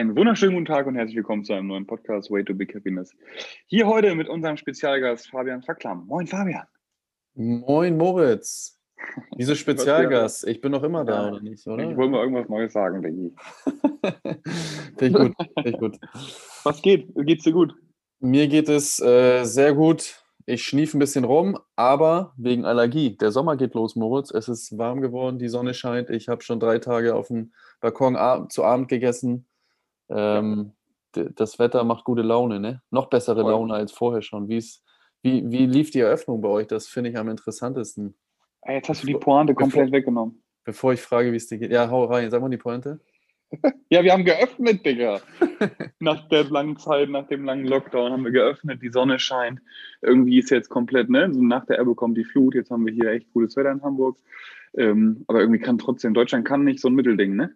Einen wunderschönen guten Tag und herzlich willkommen zu einem neuen Podcast Way to Big Happiness. Hier heute mit unserem Spezialgast Fabian Verklamm. Moin Fabian. Moin Moritz. Wieso Spezialgast? Ich bin noch immer da, ja, oder nicht, oder? Ich wollte mal irgendwas Neues sagen, Diggi. Finde ich gut, Finde ich gut. Was geht? Geht's dir gut? Mir geht es äh, sehr gut. Ich schniefe ein bisschen rum, aber wegen Allergie. Der Sommer geht los, Moritz. Es ist warm geworden, die Sonne scheint. Ich habe schon drei Tage auf dem Balkon zu Abend gegessen. Ähm, das Wetter macht gute Laune, ne? Noch bessere Laune als vorher schon. Wie's, wie, wie lief die Eröffnung bei euch? Das finde ich am interessantesten. Jetzt hast du die Pointe komplett bevor, weggenommen. Bevor ich frage, wie es dir geht. Ja, hau rein, sag mal die Pointe. ja, wir haben geöffnet, Digga. nach der langen Zeit, nach dem langen Lockdown haben wir geöffnet, die Sonne scheint. Irgendwie ist jetzt komplett, ne? So nach der Ebbe kommt die Flut. Jetzt haben wir hier echt gutes Wetter in Hamburg. Ähm, aber irgendwie kann trotzdem, Deutschland kann nicht so ein Mittelding, ne?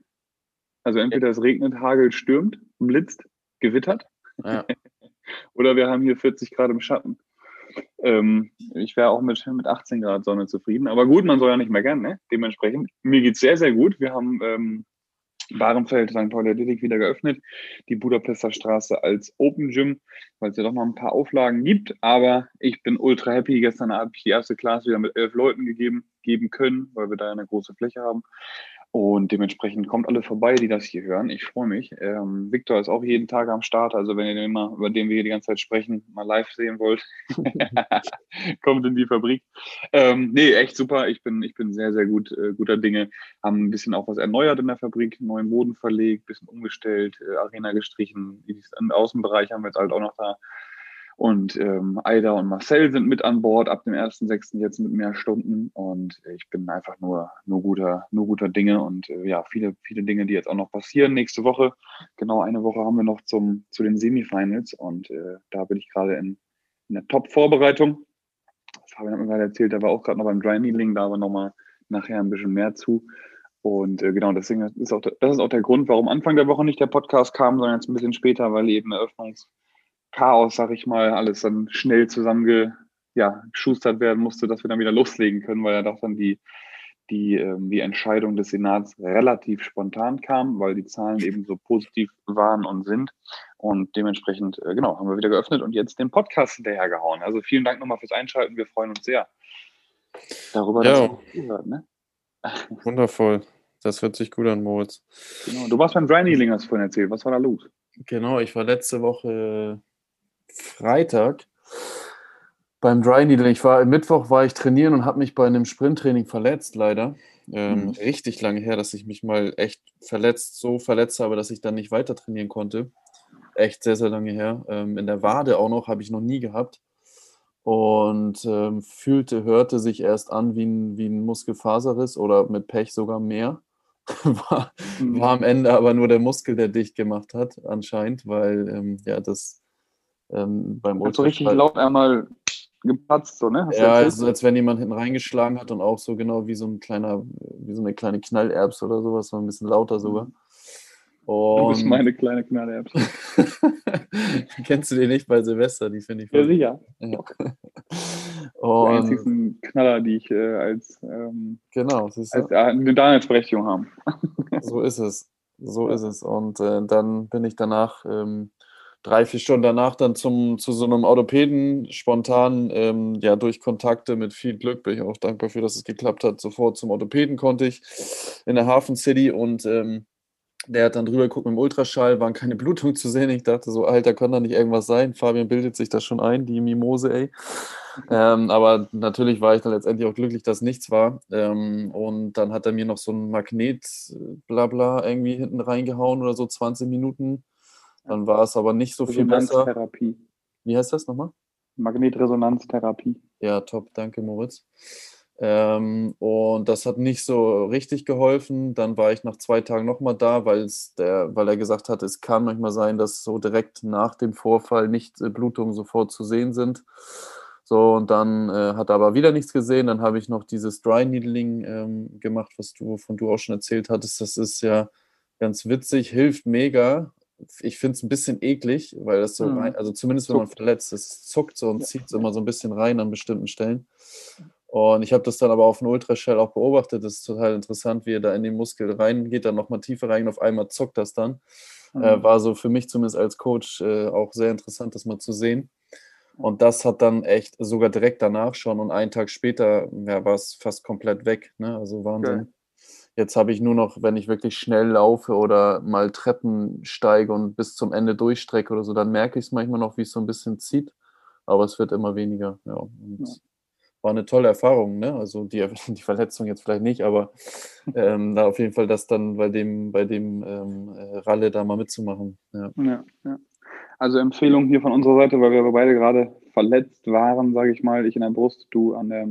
Also entweder es regnet, hagelt, stürmt, blitzt, gewittert. Ja. Oder wir haben hier 40 Grad im Schatten. Ähm, ich wäre auch mit, mit 18 Grad Sonne zufrieden. Aber gut, man soll ja nicht meckern, ne? Dementsprechend. Mir geht es sehr, sehr gut. Wir haben ähm, Bahrenfeld St. Pauli Athletic wieder geöffnet, die Budapester Straße als Open Gym, weil es ja doch noch ein paar Auflagen gibt. Aber ich bin ultra happy. Gestern habe ich die erste Klasse wieder mit elf Leuten gegeben, geben können, weil wir da eine große Fläche haben. Und dementsprechend kommt alle vorbei, die das hier hören. Ich freue mich. Ähm, Victor ist auch jeden Tag am Start. Also wenn ihr den mal, über den wir hier die ganze Zeit sprechen, mal live sehen wollt, kommt in die Fabrik. Ähm, nee, echt super. Ich bin, ich bin sehr, sehr gut, äh, guter Dinge. Haben ein bisschen auch was erneuert in der Fabrik, neuen Boden verlegt, bisschen umgestellt, äh, Arena gestrichen. Im Außenbereich haben wir jetzt halt auch noch da und ähm, Aida und Marcel sind mit an Bord ab dem 1.6. jetzt mit mehr Stunden. Und ich bin einfach nur, nur guter, nur guter Dinge und äh, ja, viele, viele Dinge, die jetzt auch noch passieren. Nächste Woche, genau eine Woche haben wir noch zum, zu den Semifinals und äh, da bin ich gerade in, in der Top-Vorbereitung. Das habe ich mir gerade erzählt, da war auch gerade noch beim Dry Needling, da aber nochmal nachher ein bisschen mehr zu. Und äh, genau, deswegen ist auch, das ist auch der Grund, warum Anfang der Woche nicht der Podcast kam, sondern jetzt ein bisschen später, weil eben Eröffnungs- Chaos, sag ich mal, alles dann schnell zusammengeschustert ja, werden musste, dass wir dann wieder loslegen können, weil ja doch dann die, die, ähm, die Entscheidung des Senats relativ spontan kam, weil die Zahlen eben so positiv waren und sind. Und dementsprechend, äh, genau, haben wir wieder geöffnet und jetzt den Podcast hinterhergehauen. Also vielen Dank nochmal fürs Einschalten. Wir freuen uns sehr darüber, ja. dass ihr zuhört. Ne? Wundervoll. Das hört sich gut an, Moritz. Genau. Du warst beim Dry Needling, hast du vorhin erzählt. Was war da los? Genau, ich war letzte Woche Freitag beim Dry Needle. Ich war Mittwoch war ich trainieren und habe mich bei einem Sprinttraining verletzt, leider. Ähm, mhm. Richtig lange her, dass ich mich mal echt verletzt, so verletzt habe, dass ich dann nicht weiter trainieren konnte. Echt sehr, sehr lange her. Ähm, in der Wade auch noch, habe ich noch nie gehabt. Und ähm, fühlte, hörte sich erst an wie ein, wie ein Muskelfaserriss oder mit Pech sogar mehr. war, mhm. war am Ende aber nur der Muskel, der dicht gemacht hat, anscheinend, weil ähm, ja das ähm, beim Ultraschall. So richtig laut einmal gepatzt, so, ne? Hast ja, also als wenn jemand hinten reingeschlagen hat und auch so genau wie so ein kleiner, wie so eine kleine Knallerbs oder sowas, so ein bisschen lauter sogar. Und du bist meine kleine Knallerbs. Kennst du die nicht bei Silvester? Die finde ich. Ja, sicher. Ja. Und die einzigen Knaller, die ich äh, als, ähm, genau, als äh, eine Daseinsberechtigung haben. so ist es. So ist es. Und äh, dann bin ich danach ähm, drei, vier Stunden danach dann zum, zu so einem Orthopäden spontan, ähm, ja, durch Kontakte mit viel Glück, bin ich auch dankbar für, dass es geklappt hat. Sofort zum Orthopäden konnte ich in der Hafen City und ähm, der hat dann drüber geguckt mit dem Ultraschall, waren keine Blutungen zu sehen. Ich dachte so, Alter, kann da nicht irgendwas sein? Fabian bildet sich das schon ein, die Mimose, ey. Ähm, aber natürlich war ich dann letztendlich auch glücklich, dass nichts war. Ähm, und dann hat er mir noch so ein Magnet, blabla, irgendwie hinten reingehauen oder so 20 Minuten dann war es aber nicht so viel besser. Therapie. Wie heißt das nochmal? Magnetresonanztherapie. Ja, top, danke Moritz. Ähm, und das hat nicht so richtig geholfen. Dann war ich nach zwei Tagen nochmal da, weil, der, weil er gesagt hat, es kann manchmal sein, dass so direkt nach dem Vorfall nicht äh, Blutungen sofort zu sehen sind. So, und dann äh, hat er aber wieder nichts gesehen. Dann habe ich noch dieses Dry Needling ähm, gemacht, was du, von du auch schon erzählt hattest. Das ist ja ganz witzig, hilft mega ich finde es ein bisschen eklig, weil das so mhm. rein, also zumindest wenn man verletzt ist, es zuckt so und ja. zieht so immer so ein bisschen rein an bestimmten Stellen. Und ich habe das dann aber auf dem Ultraschall auch beobachtet. Das ist total interessant, wie er da in den Muskel reingeht, dann nochmal tiefer rein und auf einmal zuckt das dann. Mhm. Äh, war so für mich zumindest als Coach äh, auch sehr interessant, das mal zu sehen. Und das hat dann echt sogar direkt danach schon und einen Tag später ja, war es fast komplett weg. Ne? Also Wahnsinn. Okay. Jetzt habe ich nur noch, wenn ich wirklich schnell laufe oder mal Treppen steige und bis zum Ende durchstrecke oder so, dann merke ich es manchmal noch, wie es so ein bisschen zieht. Aber es wird immer weniger. Ja. Ja. war eine tolle Erfahrung. Ne? Also die, die Verletzung jetzt vielleicht nicht, aber ähm, da auf jeden Fall das dann bei dem, bei dem ähm, äh, Ralle da mal mitzumachen. Ja. ja, ja. Also Empfehlung hier von unserer Seite, weil wir beide gerade verletzt waren, sage ich mal, ich in der Brust, du an der,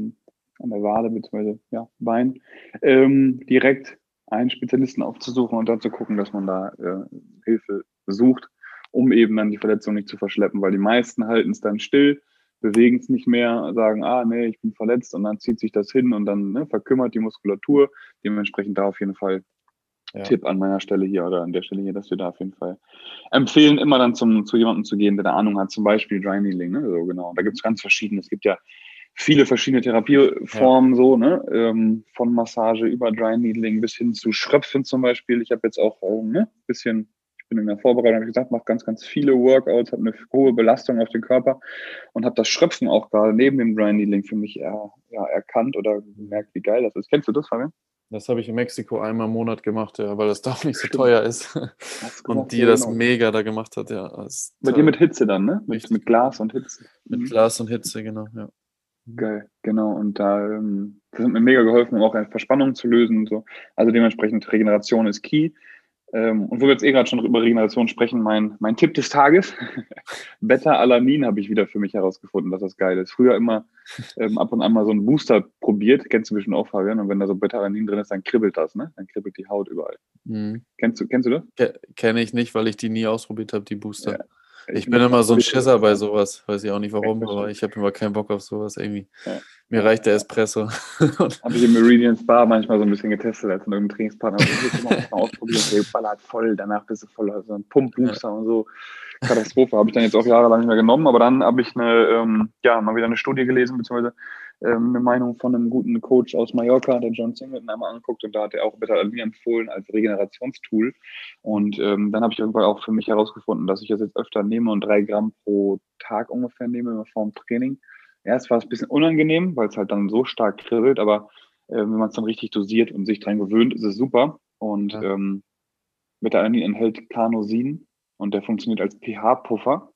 an der Wade bzw. Ja, Bein, ähm, direkt einen Spezialisten aufzusuchen und dann zu gucken, dass man da äh, Hilfe sucht, um eben dann die Verletzung nicht zu verschleppen, weil die meisten halten es dann still, bewegen es nicht mehr, sagen, ah nee, ich bin verletzt und dann zieht sich das hin und dann ne, verkümmert die Muskulatur. Dementsprechend da auf jeden Fall ja. Tipp an meiner Stelle hier oder an der Stelle hier, dass wir da auf jeden Fall empfehlen, immer dann zum, zu jemandem zu gehen, der da Ahnung hat, zum Beispiel Dry Needling. Ne? So, genau. Da gibt es ganz verschiedene. Es gibt ja viele verschiedene Therapieformen, ja. so, ne? Ähm, von Massage über Dry Needling bis hin zu Schröpfen zum Beispiel. Ich habe jetzt auch ein ne, bisschen, ich bin in der Vorbereitung, habe ich gesagt, mache ganz, ganz viele Workouts, habe eine hohe Belastung auf den Körper und habe das Schröpfen auch gerade neben dem Dry Needling für mich er, ja, erkannt oder gemerkt, wie geil das ist. Kennst du das, Fabian? Das habe ich in Mexiko einmal im Monat gemacht, ja, weil das da auch nicht so teuer ist. und die das genau. mega da gemacht hat, ja. Bei dir mit Hitze dann, ne? Mit, mit Glas und Hitze. Mit mhm. Glas und Hitze, genau, ja. Geil, genau. Und da ähm, das hat mir mega geholfen, um auch eine Verspannung zu lösen und so. Also dementsprechend Regeneration ist key. Ähm, und wo wir jetzt eh gerade schon über Regeneration sprechen, mein, mein Tipp des Tages, Beta-Alanin habe ich wieder für mich herausgefunden, dass das geil ist. Früher immer ähm, ab und an mal so einen Booster probiert, kennst du bestimmt auch, Fabian, und wenn da so Beta-Alanin drin ist, dann kribbelt das, ne? Dann kribbelt die Haut überall. Mhm. Kennst, du, kennst du das? Kenne ich nicht, weil ich die nie ausprobiert habe, die Booster. Ja. Ich, bin immer so ein Schisser bei sowas, weiß ich auch nicht warum, aber ich habe immer keinen Bock auf sowas irgendwie. Ja. Mir reicht der Espresso. habe ich im Meridian Spa manchmal so ein bisschen getestet als in irgendeinem Trainingspartner. Ich immer mal ausprobiert, der ballert voll, danach bist du voll, also ein Pump-Booster ja. und so. Katastrophe. habe ich dann jetzt auch jahrelang nicht mehr genommen, aber dann habe ich eine, ähm, ja, mal wieder eine Studie gelesen, beziehungsweise ähm, eine Meinung von einem guten Coach aus Mallorca, der John Singleton, einmal angeguckt und da hat er auch Beta-Alanin empfohlen als Regenerationstool. Und ähm, dann habe ich irgendwann auch für mich herausgefunden, dass ich das jetzt öfter nehme und drei Gramm pro Tag ungefähr nehme vor dem Training. Erst war es ein bisschen unangenehm, weil es halt dann so stark kribbelt, aber äh, wenn man es dann richtig dosiert und sich dran gewöhnt, ist es super. Und ja. ähm, Beta-Alanin enthält Carnosin und der funktioniert als pH-Puffer.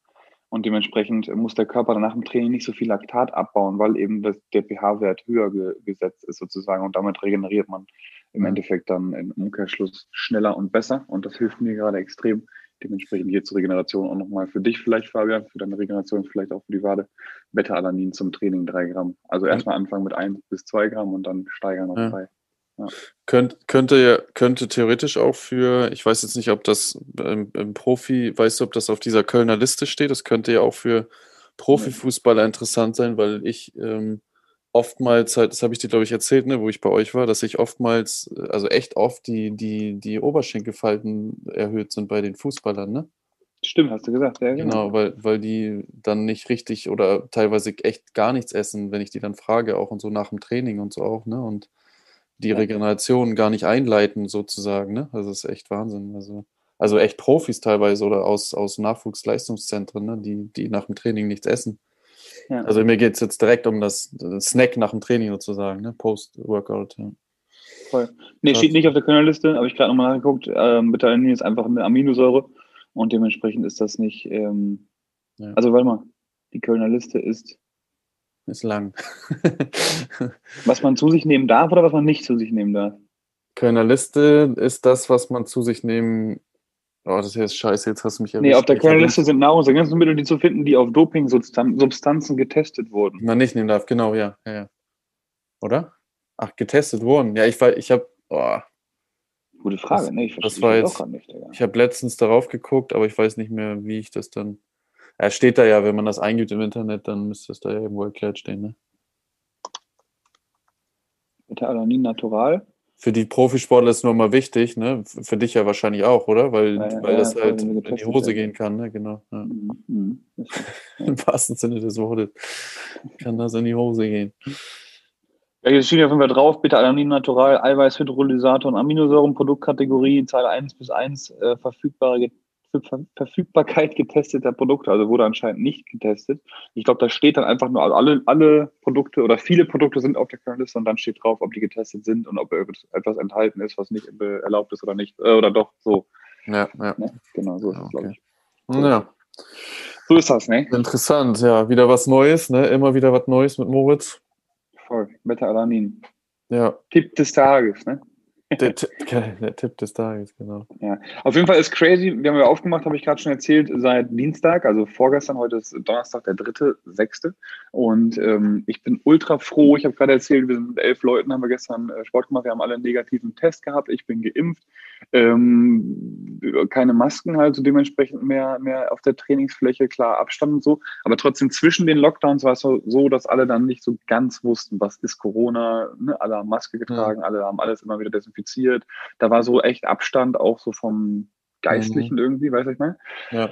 Und dementsprechend muss der Körper nach dem Training nicht so viel Laktat abbauen, weil eben das, der pH-Wert höher ge, gesetzt ist sozusagen. Und damit regeneriert man im Endeffekt dann im Umkehrschluss schneller und besser. Und das hilft mir gerade extrem. Dementsprechend hier zur Regeneration auch nochmal für dich vielleicht, Fabian, für deine Regeneration, vielleicht auch für die Wade. Beta-Alanin zum Training drei Gramm. Also erstmal anfangen mit ein bis zwei Gramm und dann steigern auf drei. Ja. Könnt, könnte, könnte theoretisch auch für, ich weiß jetzt nicht, ob das im, im, Profi, weißt du, ob das auf dieser Kölner Liste steht, das könnte ja auch für Profifußballer interessant sein, weil ich ähm, oftmals halt, das habe ich dir, glaube ich, erzählt, ne, wo ich bei euch war, dass ich oftmals, also echt oft die, die, die Oberschenkelfalten erhöht sind bei den Fußballern, ne? Stimmt, hast du gesagt, ja, genau. Genau, weil, weil die dann nicht richtig oder teilweise echt gar nichts essen, wenn ich die dann frage, auch und so nach dem Training und so auch, ne? Und die Regeneration gar nicht einleiten, sozusagen. Ne? Also das ist echt Wahnsinn. Also, also echt Profis teilweise oder aus, aus Nachwuchsleistungszentren, ne? die, die nach dem Training nichts essen. Ja. Also mir geht es jetzt direkt um das, Snack nach dem Training sozusagen, ne? Post-Workout. Ja. Voll. Nee, steht nicht auf der Könnerliste, habe ich gerade nochmal nachgeguckt. Ähm, Betalin ist einfach eine Aminosäure und dementsprechend ist das nicht. Ähm, ja. Also warte mal, die Kölner Liste ist ist lang. was man zu sich nehmen darf oder was man nicht zu sich nehmen darf? Kölner Liste ist das, was man zu sich nehmen. Oh, das ist jetzt scheiße, jetzt hast du mich erwischt. Nee, auf der Kölner Liste sind Nahrungsergänzungsmittel, die zu finden, die auf Doping-Substanzen getestet wurden. Man nicht nehmen darf, genau, ja. ja, ja. Oder? Ach, getestet wurden. Ja, ich, ich habe. Oh. Gute Frage, das, ne? Ich verstehe das war jetzt, nicht. Ja. Ich habe letztens darauf geguckt, aber ich weiß nicht mehr, wie ich das dann. Er steht da ja, wenn man das eingibt im Internet, dann müsste es da ja irgendwo erklärt stehen, ne? Beta-Alanin natural. Für die Profisportler ist nur mal wichtig, ne? Für dich ja wahrscheinlich auch, oder? Weil, ja, weil ja, das halt in die Hose gehen kann, ne? Genau. Mhm, mhm. Im wahrsten Sinne des Wortes kann das in die Hose gehen. Ja, hier steht auf jeden Fall drauf, bitte Alanin Natural, Eiweiß, Hydrolysator und Aminosäuren, Produktkategorie, Zeile 1 bis 1, äh, verfügbare Ver Verfügbarkeit getesteter Produkte, also wurde anscheinend nicht getestet. Ich glaube, da steht dann einfach nur, also alle, alle Produkte oder viele Produkte sind auf der Kernliste und dann steht drauf, ob die getestet sind und ob etwas enthalten ist, was nicht erlaubt ist oder nicht, äh, oder doch so. Ja, ja. Ne? Genau, so ist es, okay. glaube ich. Ja. So ist das, ne? Interessant, ja. Wieder was Neues, ne? Immer wieder was Neues mit Moritz. Voll. Beta-Alanin. Ja. Tipp des Tages, ne? Der, der, Tipp des Tages, genau. Ja, auf jeden Fall ist crazy. Wir haben ja aufgemacht, habe ich gerade schon erzählt, seit Dienstag, also vorgestern, heute ist Donnerstag, der dritte, sechste. Und ähm, ich bin ultra froh. Ich habe gerade erzählt, wir sind mit elf Leuten, haben wir gestern äh, Sport gemacht. Wir haben alle einen negativen Test gehabt. Ich bin geimpft. Ähm, keine Masken, also dementsprechend mehr, mehr auf der Trainingsfläche, klar Abstand und so. Aber trotzdem zwischen den Lockdowns war es so, so dass alle dann nicht so ganz wussten, was ist Corona. Ne? Alle haben Maske getragen, ja. alle haben alles immer wieder desinfiziert. Da war so echt Abstand auch so vom Geistlichen mhm. irgendwie, weiß ich mal. Ja.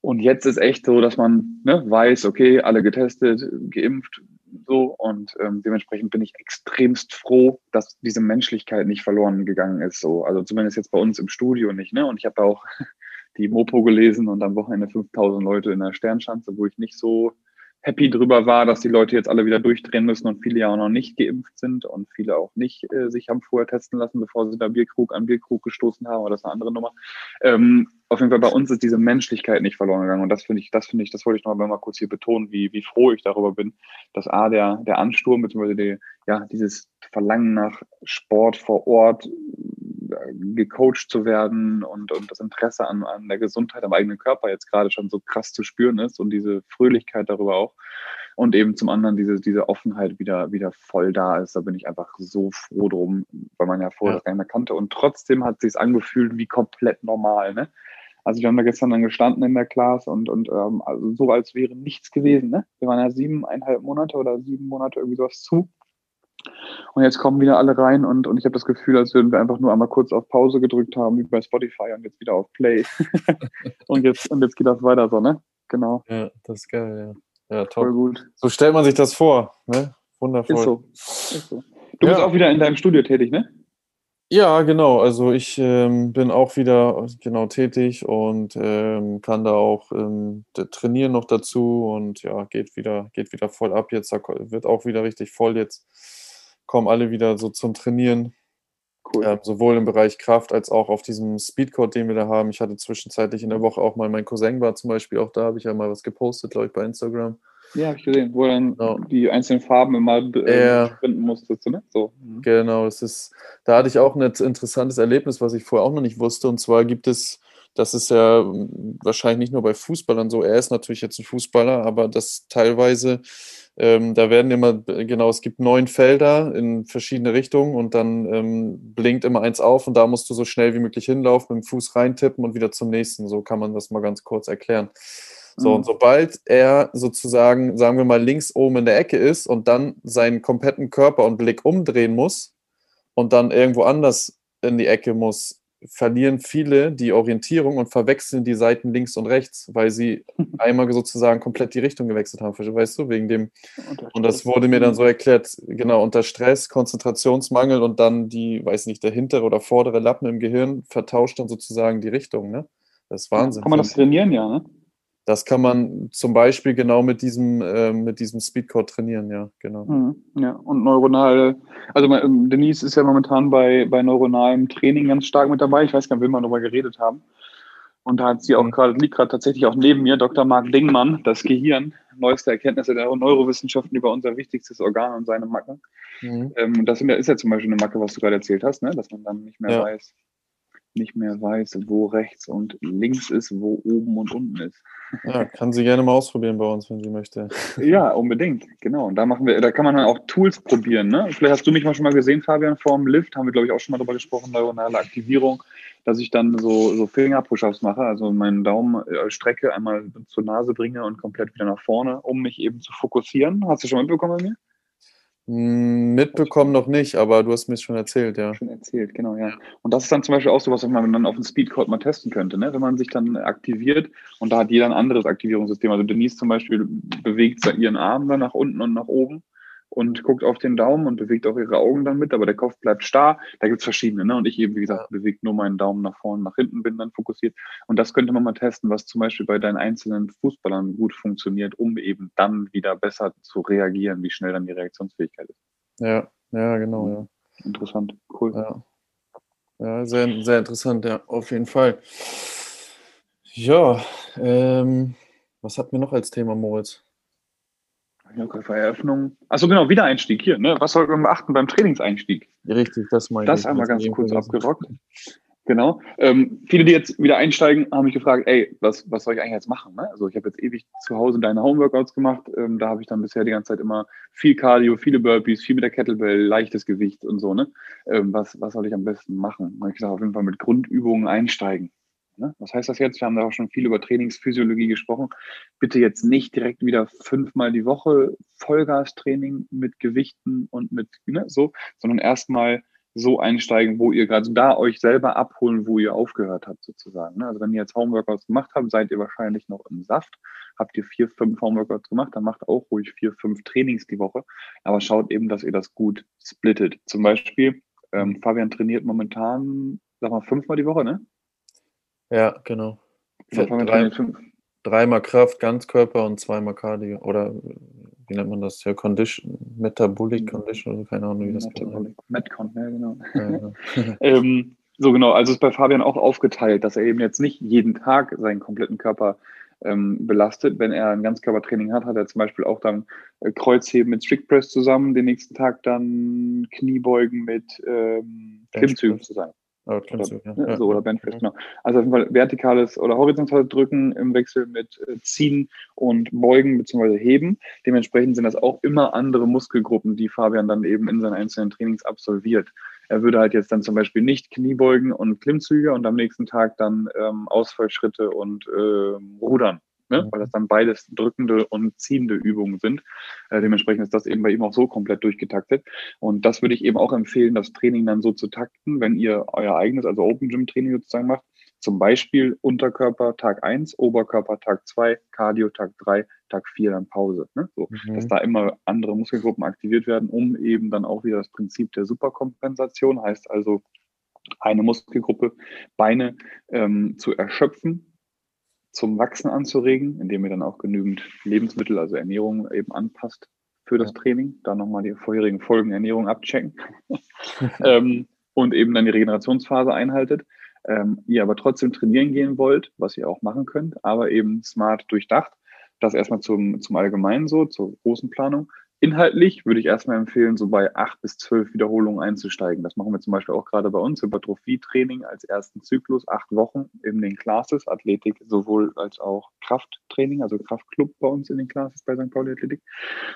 Und jetzt ist echt so, dass man ne, weiß, okay, alle getestet, geimpft, so und ähm, dementsprechend bin ich extremst froh, dass diese Menschlichkeit nicht verloren gegangen ist. So, also zumindest jetzt bei uns im Studio nicht. Ne? Und ich habe auch die Mopo gelesen und am Wochenende 5000 Leute in der Sternschanze, wo ich nicht so happy drüber war, dass die Leute jetzt alle wieder durchdrehen müssen und viele ja auch noch nicht geimpft sind und viele auch nicht äh, sich haben vorher testen lassen, bevor sie da Bierkrug an Bierkrug gestoßen haben, aber das ist eine andere Nummer. Ähm, auf jeden Fall bei uns ist diese Menschlichkeit nicht verloren gegangen und das finde ich, das finde ich, das wollte ich noch mal kurz hier betonen, wie, wie froh ich darüber bin, dass A, der, der Ansturm, beziehungsweise die, ja, dieses Verlangen nach Sport vor Ort, gecoacht zu werden und, und das Interesse an, an der Gesundheit am eigenen Körper jetzt gerade schon so krass zu spüren ist und diese Fröhlichkeit darüber auch. Und eben zum anderen diese, diese Offenheit wieder, wieder voll da ist. Da bin ich einfach so froh drum, weil man ja vorher ja. das gar nicht mehr kannte. Und trotzdem hat es sich angefühlt wie komplett normal. Ne? Also wir haben da gestern dann gestanden in der Class und, und ähm, also so als wäre nichts gewesen. Ne? Wir waren ja siebeneinhalb Monate oder sieben Monate irgendwie sowas zu. Und jetzt kommen wieder alle rein und, und ich habe das Gefühl, als würden wir einfach nur einmal kurz auf Pause gedrückt haben, wie bei Spotify und jetzt wieder auf Play. und, jetzt, und jetzt geht das weiter so, ne? Genau. Ja, das ist geil, ja. Ja, top. Voll gut. So stellt man sich das vor, ne? Wundervoll. Ist so. Ist so. Du ja. bist auch wieder in deinem Studio tätig, ne? Ja, genau. Also ich ähm, bin auch wieder genau tätig und ähm, kann da auch ähm, trainieren noch dazu und ja, geht wieder, geht wieder voll ab jetzt. Da wird auch wieder richtig voll jetzt kommen alle wieder so zum Trainieren. Cool. Ja, sowohl im Bereich Kraft als auch auf diesem Speedcode, den wir da haben. Ich hatte zwischenzeitlich in der Woche auch mal, mein Cousin war zum Beispiel auch da, habe ich ja mal was gepostet, glaube ich, bei Instagram. Ja, habe ich gesehen, wo dann genau. die einzelnen Farben immer äh, sprinten musstest. Ne? So. Mhm. Genau, es ist, da hatte ich auch ein interessantes Erlebnis, was ich vorher auch noch nicht wusste. Und zwar gibt es, das ist ja wahrscheinlich nicht nur bei Fußballern so, er ist natürlich jetzt ein Fußballer, aber das teilweise ähm, da werden immer, genau, es gibt neun Felder in verschiedene Richtungen und dann ähm, blinkt immer eins auf und da musst du so schnell wie möglich hinlaufen, mit dem Fuß reintippen und wieder zum nächsten. So kann man das mal ganz kurz erklären. So, mhm. und sobald er sozusagen, sagen wir mal, links oben in der Ecke ist und dann seinen kompletten Körper und Blick umdrehen muss und dann irgendwo anders in die Ecke muss, verlieren viele die Orientierung und verwechseln die Seiten links und rechts, weil sie einmal sozusagen komplett die Richtung gewechselt haben, weißt du, wegen dem. Und das wurde mir dann so erklärt, genau, unter Stress, Konzentrationsmangel und dann die, weiß nicht, der hintere oder vordere Lappen im Gehirn vertauscht dann sozusagen die Richtung, ne? Das ist Wahnsinn. Kann man das trainieren, ja, ne? Das kann man zum Beispiel genau mit diesem, äh, mit diesem Speedcode trainieren, ja, genau. Mhm, ja, und neuronale, also ähm, Denise ist ja momentan bei, bei neuronalem Training ganz stark mit dabei. Ich weiß gar nicht, wie wir darüber geredet haben. Und da hat sie auch mhm. gerade, liegt gerade tatsächlich auch neben mir, Dr. Marc Dingmann, das Gehirn, neueste Erkenntnisse der Neurowissenschaften über unser wichtigstes Organ und seine Macke. Mhm. Ähm, das ist ja zum Beispiel eine Macke, was du gerade erzählt hast, ne? dass man dann nicht mehr ja. weiß, nicht mehr weiß, wo rechts und links ist, wo oben und unten ist. Ja, kann sie gerne mal ausprobieren bei uns, wenn sie möchte. Ja, unbedingt, genau. Und da machen wir, da kann man dann auch Tools probieren. Ne? Vielleicht hast du mich mal schon mal gesehen, Fabian, vor dem Lift, haben wir, glaube ich, auch schon mal darüber gesprochen, neuronale Aktivierung, dass ich dann so, so Finger-Push-Ups mache, also meinen Daumen äh, strecke, einmal zur Nase bringe und komplett wieder nach vorne, um mich eben zu fokussieren. Hast du schon mitbekommen bei mir? Hm, mitbekommen noch nicht, aber du hast mir schon erzählt, ja. Schon erzählt, genau, ja. Und das ist dann zum Beispiel auch so was, was man dann auf dem Speedcode mal testen könnte, ne? wenn man sich dann aktiviert und da hat jeder ein anderes Aktivierungssystem. Also Denise zum Beispiel bewegt ihren Arm dann nach unten und nach oben und guckt auf den Daumen und bewegt auch ihre Augen dann mit, aber der Kopf bleibt starr. Da gibt es verschiedene. Ne? Und ich eben, wie gesagt, bewege nur meinen Daumen nach vorne, nach hinten, bin dann fokussiert. Und das könnte man mal testen, was zum Beispiel bei deinen einzelnen Fußballern gut funktioniert, um eben dann wieder besser zu reagieren, wie schnell dann die Reaktionsfähigkeit ist. Ja, ja, genau, ja. Interessant, cool. Ja, ja sehr, sehr interessant, ja, auf jeden Fall. Ja, ähm, was hatten wir noch als Thema, Moritz? Eröffnung. Achso, genau, Wiedereinstieg hier. Ne? Was soll man beachten beim Trainingseinstieg? Richtig, das meine Das einmal ganz kurz abgerockt. Genau. Ähm, viele, die jetzt wieder einsteigen, haben mich gefragt, ey, was, was soll ich eigentlich jetzt machen? Ne? Also ich habe jetzt ewig zu Hause deine Homeworkouts gemacht. Ähm, da habe ich dann bisher die ganze Zeit immer viel Cardio, viele Burpees, viel mit der Kettlebell, leichtes Gewicht und so. Ne? Ähm, was, was soll ich am besten machen? Ich gesagt, auf jeden Fall mit Grundübungen einsteigen. Ne? Was heißt das jetzt? Wir haben da auch schon viel über Trainingsphysiologie gesprochen. Bitte jetzt nicht direkt wieder fünfmal die Woche Vollgastraining mit Gewichten und mit ne, so, sondern erstmal so einsteigen, wo ihr gerade da euch selber abholen, wo ihr aufgehört habt sozusagen. Ne? Also wenn ihr jetzt Homeworkouts gemacht habt, seid ihr wahrscheinlich noch im Saft. Habt ihr vier, fünf Homeworkouts gemacht, dann macht auch ruhig vier, fünf Trainings die Woche. Aber schaut eben, dass ihr das gut splittet. Zum Beispiel, ähm, Fabian trainiert momentan, sag mal, fünfmal die Woche, ne? Ja, genau. Drei, dreimal Kraft, Ganzkörper und zweimal Cardio. Oder wie nennt man das? Ja, Condition, Metabolic mhm. Condition oder keine Ahnung, wie das Metabolic, Metcon, ja, genau. Ja, genau. ähm, so genau, also ist bei Fabian auch aufgeteilt, dass er eben jetzt nicht jeden Tag seinen kompletten Körper ähm, belastet. Wenn er ein Ganzkörpertraining hat, hat er zum Beispiel auch dann äh, Kreuzheben mit Strict Press zusammen, den nächsten Tag dann Kniebeugen mit ähm, Klimmzügen zusammen. Oh, oder, ja. Ne, so, oder Benchpress, genau. Also auf jeden Fall vertikales oder horizontales Drücken im Wechsel mit äh, Ziehen und Beugen bzw. Heben. Dementsprechend sind das auch immer andere Muskelgruppen, die Fabian dann eben in seinen einzelnen Trainings absolviert. Er würde halt jetzt dann zum Beispiel nicht Kniebeugen und Klimmzüge und am nächsten Tag dann ähm, Ausfallschritte und äh, Rudern ne? weil das dann beides drückende und ziehende Übungen sind. Äh, dementsprechend ist das eben bei ihm auch so komplett durchgetaktet. Und das würde ich eben auch empfehlen, das Training dann so zu takten, wenn ihr euer eigenes, also Open Gym Training sozusagen macht. Zum Beispiel Unterkörper Tag 1, Oberkörper Tag 2, Cardio Tag 3, Tag 4 dann Pause. Ne? So, mhm. Dass da immer andere Muskelgruppen aktiviert werden, um eben dann auch wieder das Prinzip der Superkompensation, heißt also eine Muskelgruppe, Beine ähm, zu erschöpfen, zum Wachsen anzuregen, indem ihr dann auch genügend Lebensmittel, also Ernährung eben anpasst für das. Training. Dann nochmal die vorherigen Folgen Ernährung abchecken ähm, und eben dann die Regenerationsphase einhaltet. Ähm, ihr aber trotzdem trainieren gehen wollt, was ihr auch machen könnt, aber eben smart durchdacht. Das erstmal zum, zum Allgemeinen so, zur großen Planung. Inhaltlich würde ich erstmal empfehlen, so bei acht bis zwölf Wiederholungen einzusteigen. Das machen wir zum Beispiel auch gerade bei uns, Hypertrophie-Training als ersten Zyklus, acht Wochen in den Classes, Athletik sowohl als auch Krafttraining, also Kraftclub bei uns in den Classes bei St. Pauli Athletik,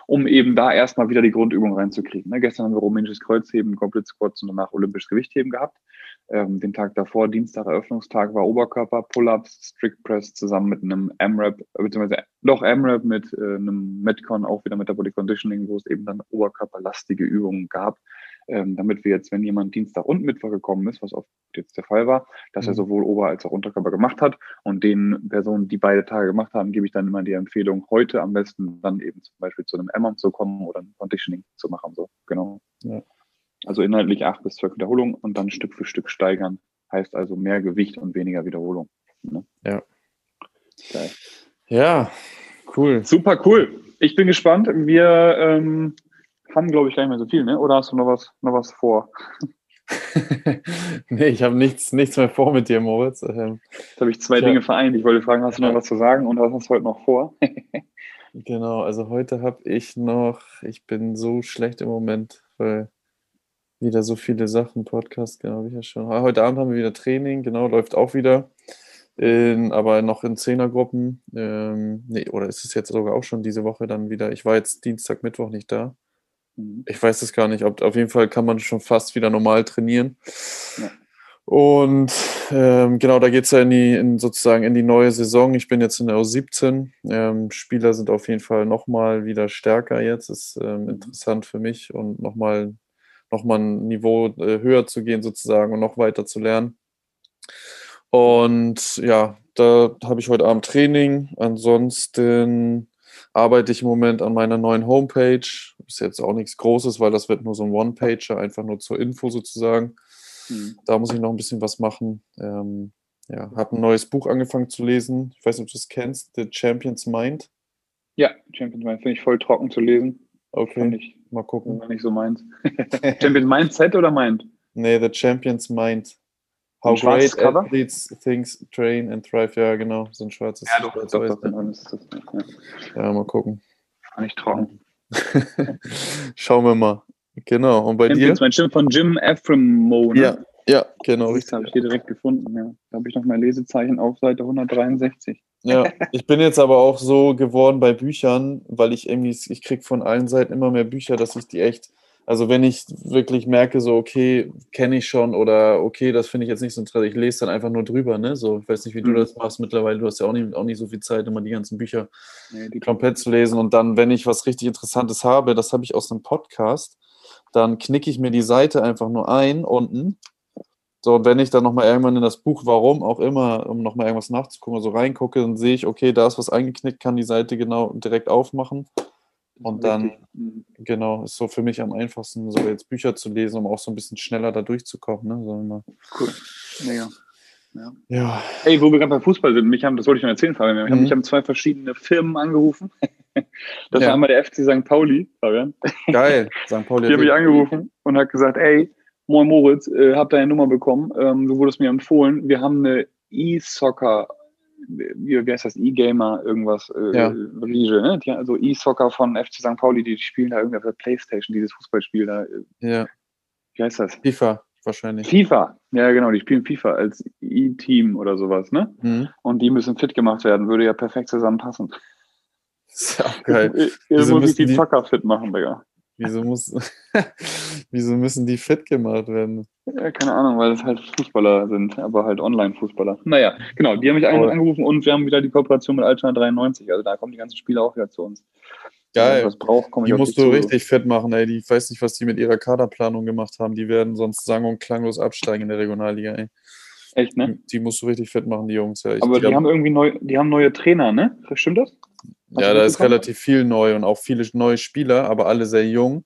um eben da erstmal wieder die Grundübung reinzukriegen. Ne, gestern haben wir rumänisches Kreuzheben, Goblet Squats und danach olympisches Gewichtheben gehabt. Ähm, den Tag davor, Dienstag, Eröffnungstag, war Oberkörper, Pull-Ups, Strict Press zusammen mit einem M-Rap, beziehungsweise doch M-Rap mit äh, einem Metcon, auch wieder Metabolic Conditioning, wo es eben dann oberkörperlastige Übungen gab, ähm, damit wir jetzt, wenn jemand Dienstag und Mittwoch gekommen ist, was oft jetzt der Fall war, dass mhm. er sowohl Ober- als auch Unterkörper gemacht hat. Und den Personen, die beide Tage gemacht haben, gebe ich dann immer die Empfehlung, heute am besten dann eben zum Beispiel zu einem M-Rap zu kommen oder ein Conditioning zu machen. So, genau. Ja. Also inhaltlich acht bis zwölf Wiederholungen und dann Stück für Stück steigern. Heißt also mehr Gewicht und weniger Wiederholung. Ne? Ja. Geil. Ja, cool. Super cool. Ich bin gespannt. Wir ähm, haben, glaube ich, gar nicht mehr so viel, ne? Oder hast du noch was, noch was vor? nee, ich habe nichts, nichts mehr vor mit dir, Moritz. Ähm, Jetzt habe ich zwei Dinge vereint. Ich wollte fragen, hast du noch was zu sagen und was hast du heute noch vor? genau, also heute habe ich noch, ich bin so schlecht im Moment, weil wieder so viele Sachen, Podcast, genau, habe ich ja schon. Ah, heute Abend haben wir wieder Training, genau, läuft auch wieder. In, aber noch in Zehnergruppen. Ähm, nee, oder ist es jetzt sogar auch schon diese Woche dann wieder? Ich war jetzt Dienstag, Mittwoch nicht da. Mhm. Ich weiß es gar nicht. Ob, auf jeden Fall kann man schon fast wieder normal trainieren. Ja. Und ähm, genau, da geht es ja in die, in sozusagen in die neue Saison. Ich bin jetzt in der U17. Ähm, Spieler sind auf jeden Fall nochmal wieder stärker jetzt. Ist ähm, mhm. interessant für mich und nochmal nochmal ein Niveau äh, höher zu gehen sozusagen und noch weiter zu lernen. Und ja, da habe ich heute Abend Training. Ansonsten arbeite ich im Moment an meiner neuen Homepage. ist jetzt auch nichts Großes, weil das wird nur so ein One-Pager, einfach nur zur Info sozusagen. Hm. Da muss ich noch ein bisschen was machen. Ähm, ja, habe ein neues Buch angefangen zu lesen. Ich weiß nicht, ob du es kennst, The Champion's Mind. Ja, Champions Mind finde ich voll trocken zu lesen. Fand Okay, ich mal gucken. war nicht so meins. Champions Mindset oder Mind? Nee, The Champion's Mind. Ein How schwarzes great Cover? athletes things train and thrive. Ja, genau, so ein schwarzes. Doch, schwarz-weiß, doch, dann ist das. Ja, Ja, mal gucken. fand ich trocken. Schauen wir mal. Genau. Und bei dir? Champions Mind stimmt von Jim Ephraimo. Ne? Ja, ja, genau. Das habe ich hier direkt gefunden. Ja. Da habe ich noch mein Lesezeichen auf Seite 163. Ja, ich bin jetzt aber auch so geworden bei Büchern, weil ich irgendwie, ich kriege von allen Seiten immer mehr Bücher, dass ich die echt, also wenn ich wirklich merke, so, okay, kenne ich schon oder okay, das finde ich jetzt nicht so interessant, ich lese dann einfach nur drüber, ne? So, ich weiß nicht, wie du Mhm. das machst mittlerweile, du hast ja auch nicht, auch nicht so viel Zeit, immer die ganzen Bücher Nee, die komplett zu lesen und dann, wenn ich was richtig Interessantes habe, das habe ich aus einem Podcast, dann knicke ich mir die Seite einfach nur ein unten. So, und wenn ich dann nochmal irgendwann in das Buch, warum auch immer, um nochmal irgendwas nachzugucken, so reingucke, dann sehe ich, okay, da ist was eingeknickt, kann die Seite genau direkt aufmachen. Und dann, Richtig. Mhm. genau, ist so für mich am einfachsten, so jetzt Bücher zu lesen, um auch so ein bisschen schneller da durchzukommen. Ne? So immer. Cool. Mega. Ja, Ey, wo wir gerade bei Fußball sind, mich haben, das wollte ich noch erzählen, Fabian, mich haben, Mhm. mich haben zwei verschiedene Firmen angerufen. Das Ja. war einmal der FC St. Pauli, Fabian. geil. St. Pauli. Die haben mich angerufen und hat gesagt, ey, moin Moritz, äh, hab deine Nummer bekommen, ähm, du wurdest mir empfohlen, wir haben eine E-Soccer, wie, wie heißt das, E-Gamer, irgendwas, äh, Ja. Riege, ne? Die, also E-Soccer von FC St. Pauli, die spielen da irgendwie auf der Playstation, dieses Fußballspiel da, äh, Ja, wie heißt das? FIFA wahrscheinlich. FIFA, ja genau, die spielen FIFA als E-Team oder sowas, ne? Mhm. Und die müssen fit gemacht werden, würde ja perfekt zusammenpassen. Ist ja auch geil. Jetzt muss ich müssen die die- Zocker fit machen, Digga. Wieso, muss, wieso müssen die fit gemacht werden? Ja, keine Ahnung, weil es halt Fußballer sind, aber halt Online-Fußballer. Naja, genau, die haben mich Toll. angerufen und wir haben wieder die Kooperation mit Altona 93. Also da kommen die ganzen Spiele auch wieder zu uns. Geil. Was braucht, komme Die musst du zu. richtig fit machen, ey. Die, ich weiß nicht, was die mit ihrer Kaderplanung gemacht haben. Die werden sonst sang- und klanglos absteigen in der Regionalliga, ey. Echt, ne? Die musst du richtig fit machen, die Jungs. Ja, Aber die haben irgendwie neu, die haben neue Trainer, ne? Stimmt das? Hast ja da ist relativ viel neu und auch viele neue Spieler, aber alle sehr jung.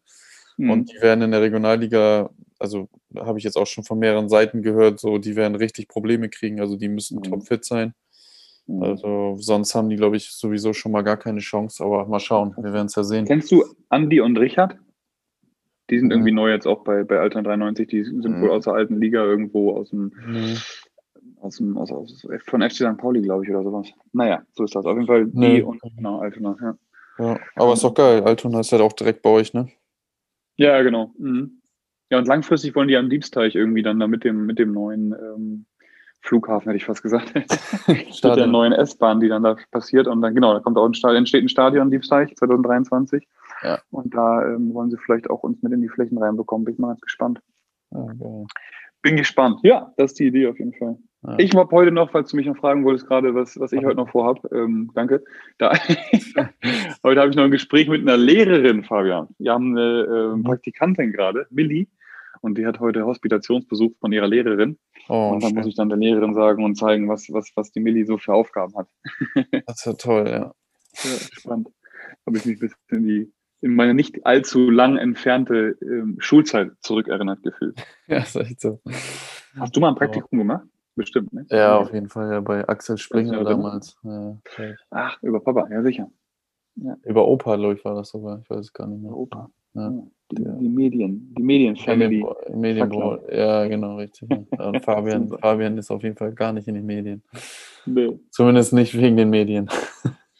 Hm. Und die werden in der Regionalliga, also habe ich jetzt auch schon von mehreren Seiten gehört, so die werden richtig Probleme kriegen. Also die müssen Mhm. topfit sein. Hm. Also sonst haben die, glaube ich, sowieso schon mal gar keine Chance. Aber mal schauen, wir werden es ja sehen. Kennst du Andi und Richard? Die sind Mhm. irgendwie neu jetzt auch bei, bei Altona 93. Die sind Mhm. wohl aus der alten Liga irgendwo aus dem. Aus dem, aus, aus, von FC St. Pauli, glaube ich, oder sowas. Naja, so ist das. Auf jeden Fall die und genau, Altona, ja. Ja, aber ist doch geil. Altona ist halt auch direkt bei euch, ne? Ja, genau. Mhm. Ja, und langfristig wollen die am Diebsteich irgendwie dann da mit dem, mit dem neuen ähm, Flughafen, hätte ich fast gesagt. mit der neuen S-Bahn, die dann da passiert. Und dann, genau, da kommt auch ein Stadion, entsteht ein Stadion Diebsteich 2023. Ja. Und da ähm, wollen sie vielleicht auch uns mit in die Flächen reinbekommen. Bin ich mal ganz gespannt. Geil. Bin gespannt. Ja, das ist die Idee auf jeden Fall. Ja. Ich habe heute noch, falls du mich noch fragen wolltest, gerade, was, was ich heute noch vorhab, ähm, danke. Da, heute habe ich noch ein Gespräch mit einer Lehrerin, Fabian. Wir haben eine ähm, Praktikantin gerade, Millie, und die hat heute Hospitationsbesuch von ihrer Lehrerin. Oh, und dann schön. muss ich dann der Lehrerin sagen und zeigen, was, was, was die Millie so für Aufgaben hat. Das ist ja toll, ja. Ja, spannend. Habe ich mich ein bisschen in die in meine nicht allzu lang entfernte ähm, Schulzeit zurückerinnert gefühlt. Ja, ist echt so. Hast du mal ein Praktikum gemacht? Bestimmt, ne? Ja, auf jeden Fall, ja, bei Axel Springer Ja, damals. Ja. Ach, über Papa, ja sicher. Über Opa, glaube ich, war das sogar. Ich weiß es gar nicht mehr. Opa. Ja. Ja. Die, Ja. die Medien, die Medienfamily. Medienbro- Medienbro ja, genau, richtig. Ja. Und Fabian. Fabian ist auf jeden Fall gar nicht in den Medien. Nee, Zumindest nicht wegen den Medien.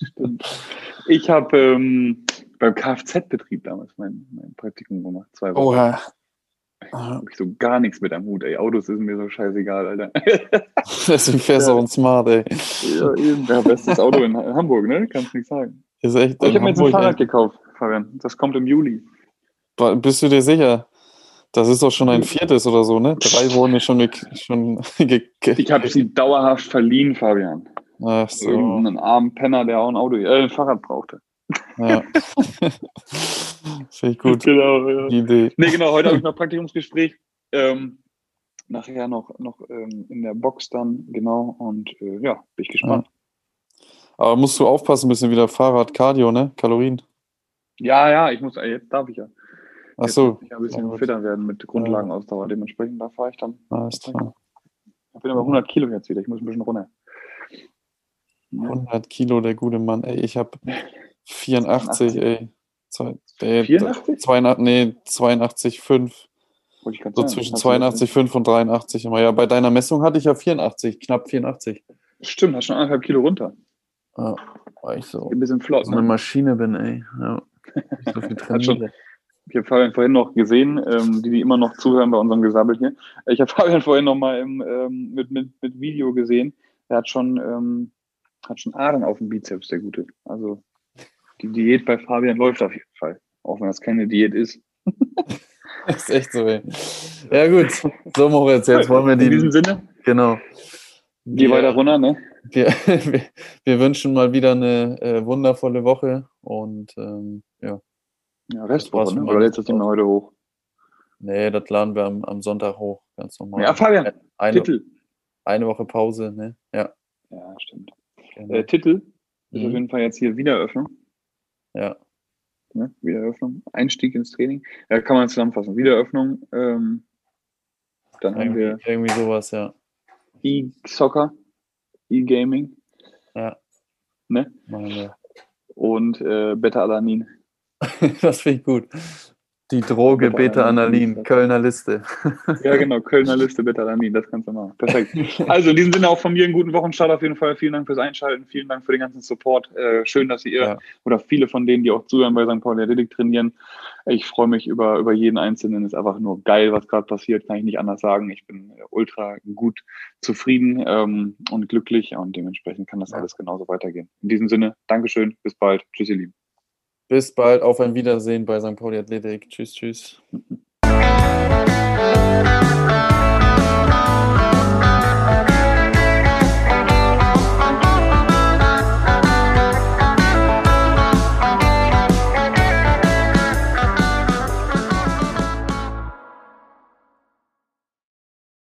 stimmt. Ich habe ähm, beim Kfz-Betrieb damals mein, mein Praktikum gemacht, zwei Wochen. Oha. Habe ich so gar nichts mit am Hut, ey. Autos ist mir so scheißegal, Alter. Deswegen fährst du auch und smart, ey. ja, eben. Ja, bestes Auto in Ha- Hamburg, ne? Kannst nichts sagen. Ist echt Aber ich habe mir jetzt ein Fahrrad gekauft, Fabian. Das kommt im Juli. ey. Bist du dir sicher? Das ist doch schon ein viertes oder so, ne? Drei wurden ja schon, schon Ich habe sie dauerhaft verliehen, Fabian. Ach so. Irgendeinen armen Penner, der auch ein Auto, äh, ein Fahrrad brauchte. Ja. Finde ich gut. Genau, ja. Die Idee. Nee, genau, heute habe ich noch Praktikumsgespräch. Ähm, nachher noch, noch ähm, in der Box dann, genau. Und äh, ja, bin ich gespannt. Aber musst du aufpassen, ein bisschen wieder Fahrrad, Cardio, ne? Kalorien. Ja, ja, ich muss, jetzt darf ich ja. Ach so. Ich ein bisschen Ja, fitter werden mit Grundlagenausdauer. Dementsprechend, da fahre ich dann. Alles klar. Ich bin aber 100 Kilo jetzt wieder. Ich muss ein bisschen runter. Ja. 100 Kilo, der gute Mann. Ey, ich habe 84, ey. Zwei, ey 84? 82, nee, 82,5. Wollte ich gerade So sagen. zwischen Hast du das 82,5 und 83 immer. Ja, bei deiner Messung hatte ich ja 84, knapp 84. denn? Stimmt, hast schon anderthalb Kilo runter. Ja, weil ich so, Ein bisschen flott. so eine Ne? Maschine bin, ey. Ja. Ich so viel schon-. Ich habe Fabian vorhin noch gesehen, ähm, die, die immer noch zuhören bei unserem Gesabbel hier. Ich habe Fabian vorhin noch mal im, ähm, mit, mit, mit Video gesehen. Er hat schon, ähm, hat schon Adern auf dem Bizeps, der Gute. Also die Diät bei Fabian läuft auf jeden Fall. Auch wenn das keine Diät ist. ist echt so, ey. Ja, gut. So, Moritz, jetzt wollen wir In diesem die. Sinne, Genau. geh Wir- weiter runter, ne? Wir, wir, wir wünschen mal wieder eine äh, wundervolle Woche und ähm, ja, Ja, Restwoche, ne? Oder das Ding mal heute hoch? nee, das laden wir am, am Sonntag hoch, ganz normal. Ja, Fabian, eine, Titel. eine Woche Pause, ne? Ja. Ja, stimmt. Genau. Äh, Titel ist Mhm. auf jeden Fall jetzt hier Wiedereröffnung. Ja. Ne? Wiedereröffnung. Einstieg ins Training. Ja, kann man zusammenfassen. Wiedereröffnung. Ähm, dann haben wir Irgendwie, irgendwie sowas, ja. E-Soccer, E-Gaming Ja. Ne? Machen wir. und äh, Beta-Alanin. Das finde ich gut. Die Droge. Beta-Analin, Kölner Liste. Ja, genau, Kölner Liste Beta-Alanin, das kannst du machen. Perfekt. Also in diesem Sinne auch von mir einen guten Wochenstart auf jeden Fall. Vielen Dank fürs Einschalten, vielen Dank für den ganzen Support. Äh, schön, dass ihr Ja. oder viele von denen, die auch zuhören bei St. Pauli Athletic trainieren. Ich freue mich über, über jeden Einzelnen. Ist einfach nur geil, was gerade passiert, kann ich nicht anders sagen. Ich bin äh, ultra gut zufrieden ähm, und glücklich und dementsprechend kann das Ja. alles genauso weitergehen. In diesem Sinne, Dankeschön, bis bald. Tschüss, ihr Lieben. Bis bald, auf ein Wiedersehen bei St. Pauli Athletik. Tschüss, tschüss.